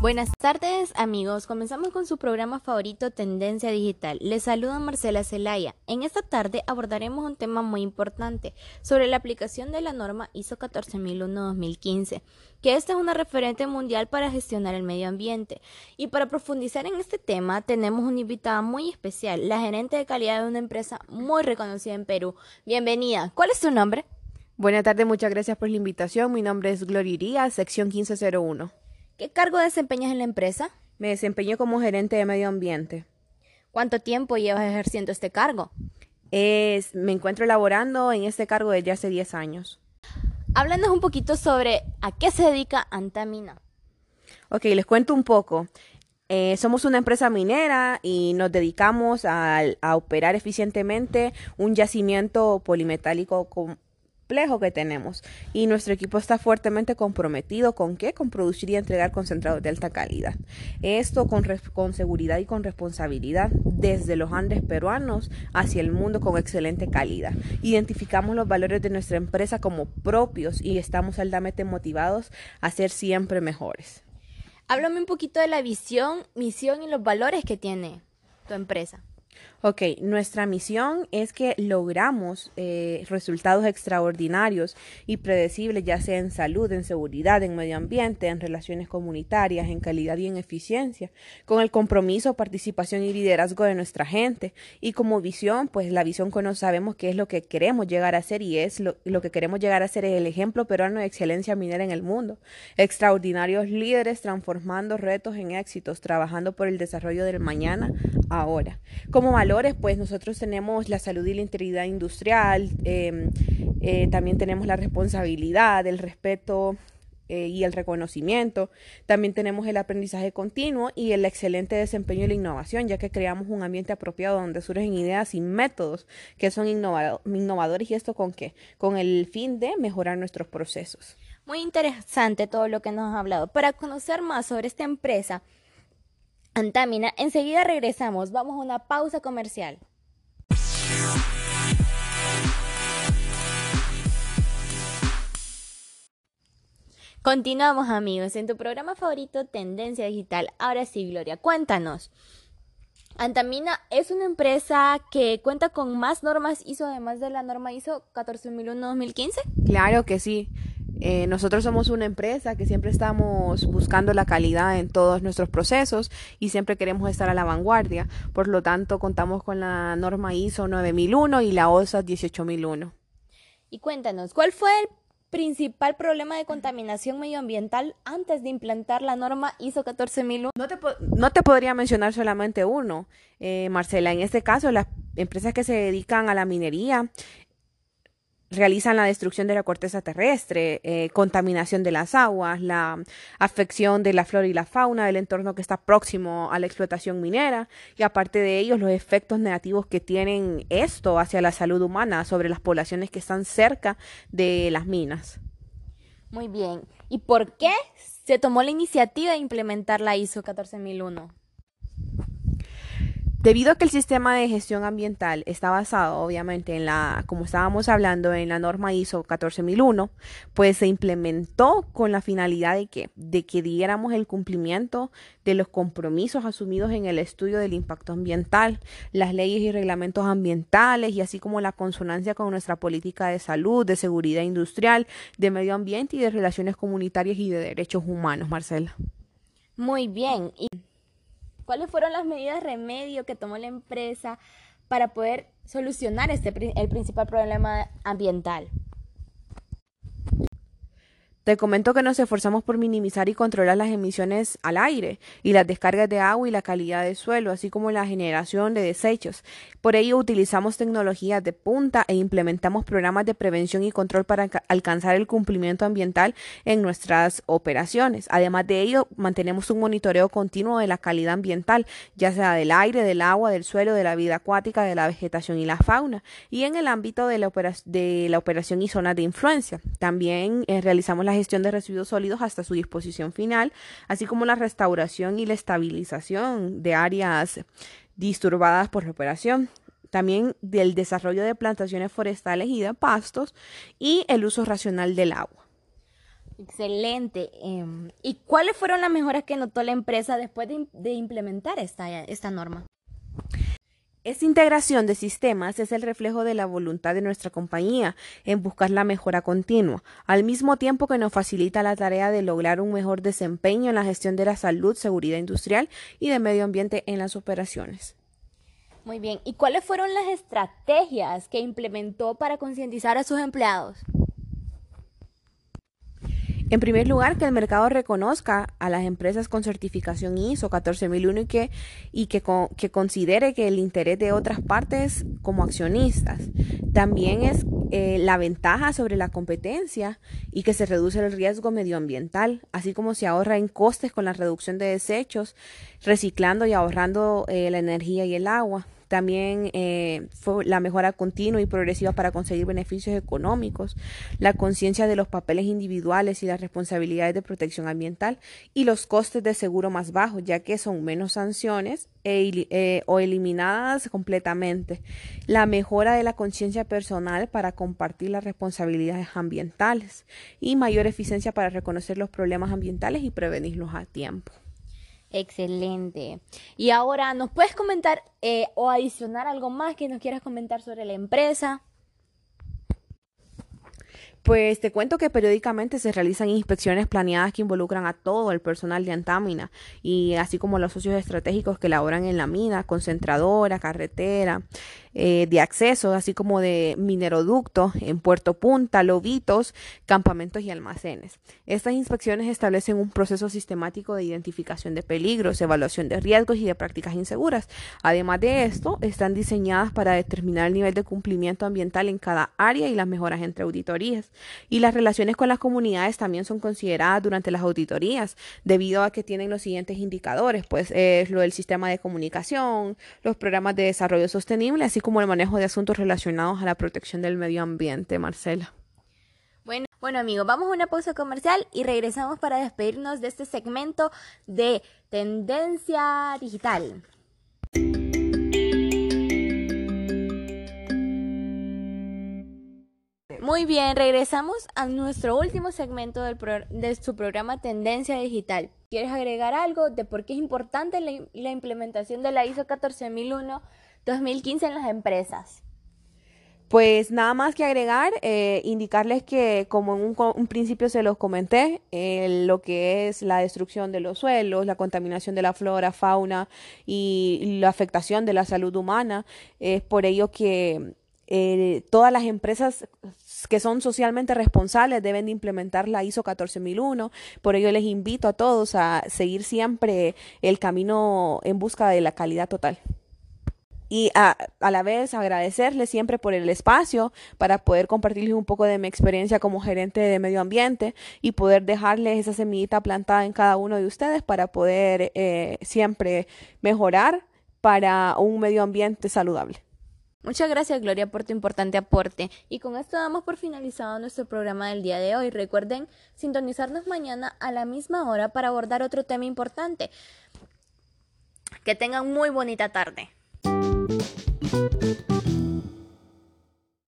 Buenas tardes amigos, comenzamos con su programa favorito Tendencia Digital. Les saluda Marcela Zelaya. En esta tarde abordaremos un tema muy importante sobre la aplicación de la norma ISO 14001-2015, que esta es una referente mundial para gestionar el medio ambiente. Y para profundizar en este tema tenemos una invitada muy especial, la gerente de calidad de una empresa muy reconocida en Perú. Bienvenida, ¿cuál es su nombre? Buenas tardes, muchas gracias por la invitación. Mi nombre es Gloria Iría, sección 1501. ¿Qué cargo desempeñas en la empresa? Me desempeño como gerente de medio ambiente. ¿Cuánto tiempo llevas ejerciendo este cargo? Es, me encuentro elaborando en este cargo desde hace 10 años. Háblanos un poquito sobre a qué se dedica Antamina. Ok, les cuento un poco. Eh, somos una empresa minera y nos dedicamos a, a, operar eficientemente un yacimiento polimetálico complejo que tenemos y nuestro equipo está fuertemente comprometido con qué? Con producir y entregar concentrados de alta calidad. Esto con, con seguridad y con responsabilidad desde los Andes peruanos hacia el mundo con excelente calidad. Identificamos los valores de nuestra empresa como propios y estamos altamente motivados a ser siempre mejores. Háblame un poquito de la visión, misión y los valores que tiene tu empresa. Ok, nuestra misión es que logramos eh, resultados extraordinarios y predecibles, ya sea en salud, en seguridad, en medio ambiente, en relaciones comunitarias, en calidad y en eficiencia, con el compromiso, participación y liderazgo de nuestra gente. Y como visión, pues la visión que no sabemos qué es lo que queremos llegar a ser y es lo, que queremos llegar a ser es el ejemplo peruano de excelencia minera en el mundo. Extraordinarios líderes transformando retos en éxitos, trabajando por el desarrollo del mañana ahora. Como pues nosotros tenemos la salud y la integridad industrial, eh, eh, también tenemos la responsabilidad, el respeto eh, y el reconocimiento. También tenemos el aprendizaje continuo y el excelente desempeño y la innovación, ya que creamos un ambiente apropiado donde surgen ideas y métodos que son innovadores y esto con qué? Con el fin de mejorar nuestros procesos. Muy interesante todo lo que nos ha hablado. Para conocer más sobre esta empresa, Antamina, enseguida regresamos. Vamos a una pausa comercial. Continuamos amigos en tu programa favorito Tendencia Digital. Ahora sí, Gloria, cuéntanos. Antamina es una empresa que cuenta con más normas ISO además de la norma ISO 14001-2015. Claro que sí. Eh, nosotros somos una empresa que siempre estamos buscando la calidad en todos nuestros procesos y siempre queremos estar a la vanguardia. Por lo tanto, contamos con la norma ISO 9001 y la OSA 18001. Y cuéntanos, ¿cuál fue el principal problema de contaminación medioambiental antes de implantar la norma ISO 14001? No te, no te podría mencionar solamente uno, eh, Marcela. En este caso, las empresas que se dedican a la minería realizan la destrucción de la corteza terrestre, eh, contaminación de las aguas, la afección de la flora y la fauna del entorno que está próximo a la explotación minera y aparte de ellos los efectos negativos que tienen esto hacia la salud humana sobre las poblaciones que están cerca de las minas. Muy bien. ¿Y por qué se tomó la iniciativa de implementar la ISO 14001? Debido a que el sistema de gestión ambiental está basado, obviamente, en la, como estábamos hablando, en la norma ISO 14001, pues se implementó con la finalidad de que, de que diéramos el cumplimiento de los compromisos asumidos en el estudio del impacto ambiental, las leyes y reglamentos ambientales y así como la consonancia con nuestra política de salud, de seguridad industrial, de medio ambiente y de relaciones comunitarias y de derechos humanos, Marcela. Muy bien. ¿Cuáles fueron las medidas remedio que tomó la empresa para poder solucionar este, el principal problema ambiental? Te comento que nos esforzamos por minimizar y controlar las emisiones al aire y las descargas de agua y la calidad del suelo, así como la generación de desechos. Por ello utilizamos tecnologías de punta e implementamos programas de prevención y control para alcanzar el cumplimiento ambiental en nuestras operaciones. Además de ello, mantenemos un monitoreo continuo de la calidad ambiental, ya sea del aire, del agua, del suelo, de la vida acuática, de la vegetación y la fauna. Y en el ámbito de la, de operación y zonas de influencia, también eh, realizamos la gestión de residuos sólidos hasta su disposición final, así como la restauración y la estabilización de áreas disturbadas por la operación también del desarrollo de plantaciones forestales y de pastos y el uso racional del agua. Excelente. Em, ¿Y cuáles fueron las mejoras que notó la empresa después de, implementar esta, esta norma? Esta integración de sistemas es el reflejo de la voluntad de nuestra compañía en buscar la mejora continua, al mismo tiempo que nos facilita la tarea de lograr un mejor desempeño en la gestión de la salud, seguridad industrial y de medio ambiente en las operaciones. Muy bien, ¿y cuáles fueron las estrategias que implementó para concientizar a sus empleados? En primer lugar, que el mercado reconozca a las empresas con certificación ISO 14001 y que, y que, que considere que el interés de otras partes como accionistas. También es eh, la ventaja sobre la competencia y que se reduce el riesgo medioambiental, así como se ahorra en costes con la reducción de desechos, reciclando y ahorrando eh, la energía y el agua. También eh, fue la mejora continua y progresiva para conseguir beneficios económicos, la conciencia de los papeles individuales y las responsabilidades de protección ambiental y los costes de seguro más bajos, ya que son menos sanciones e, eh, o eliminadas completamente. La mejora de la conciencia personal para compartir las responsabilidades ambientales y mayor eficiencia para reconocer los problemas ambientales y prevenirlos a tiempo. Excelente. Y ahora, ¿nos puedes comentar eh, o adicionar algo más que nos quieras comentar sobre la empresa? Pues te cuento que periódicamente se realizan inspecciones planeadas que involucran a todo el personal de Antámina y así como los socios estratégicos que laboran en la mina, concentradora, carretera, eh, de acceso, así como de mineroducto en Puerto Punta, lobitos, campamentos y almacenes. Estas inspecciones establecen un proceso sistemático de identificación de peligros, evaluación de riesgos y de prácticas inseguras. Además de esto, están diseñadas para determinar el nivel de cumplimiento ambiental en cada área y las mejoras entre auditorías. Y las relaciones con las comunidades también son consideradas durante las auditorías, debido a que tienen los siguientes indicadores, pues es lo del sistema de comunicación, los programas de desarrollo sostenible, así como el manejo de asuntos relacionados a la protección del medio ambiente, Marcela. Bueno, bueno amigos, vamos a una pausa comercial y regresamos para despedirnos de este segmento de tendencia digital. Muy bien, regresamos a nuestro último segmento del de su programa Tendencia Digital. ¿Quieres agregar algo de por qué es importante la, la implementación de la ISO 14001 2015 en las empresas? Pues nada más que agregar, eh, indicarles que como en un, principio se los comenté, eh, lo que es la destrucción de los suelos, la contaminación de la flora, fauna y la afectación de la salud humana, es por ello que eh, todas las empresas que son socialmente responsables deben de implementar la ISO 14001. Por ello les invito a todos a seguir siempre el camino en busca de la calidad total y a, a, la vez agradecerles siempre por el espacio para poder compartirles un poco de mi experiencia como gerente de medio ambiente y poder dejarles esa semillita plantada en cada uno de ustedes para poder eh, siempre mejorar para un medio ambiente saludable. Muchas gracias Gloria por tu importante aporte y con esto damos por finalizado nuestro programa del día de hoy. Recuerden sintonizarnos mañana a la misma hora para abordar otro tema importante. Que tengan muy bonita tarde. Thank you.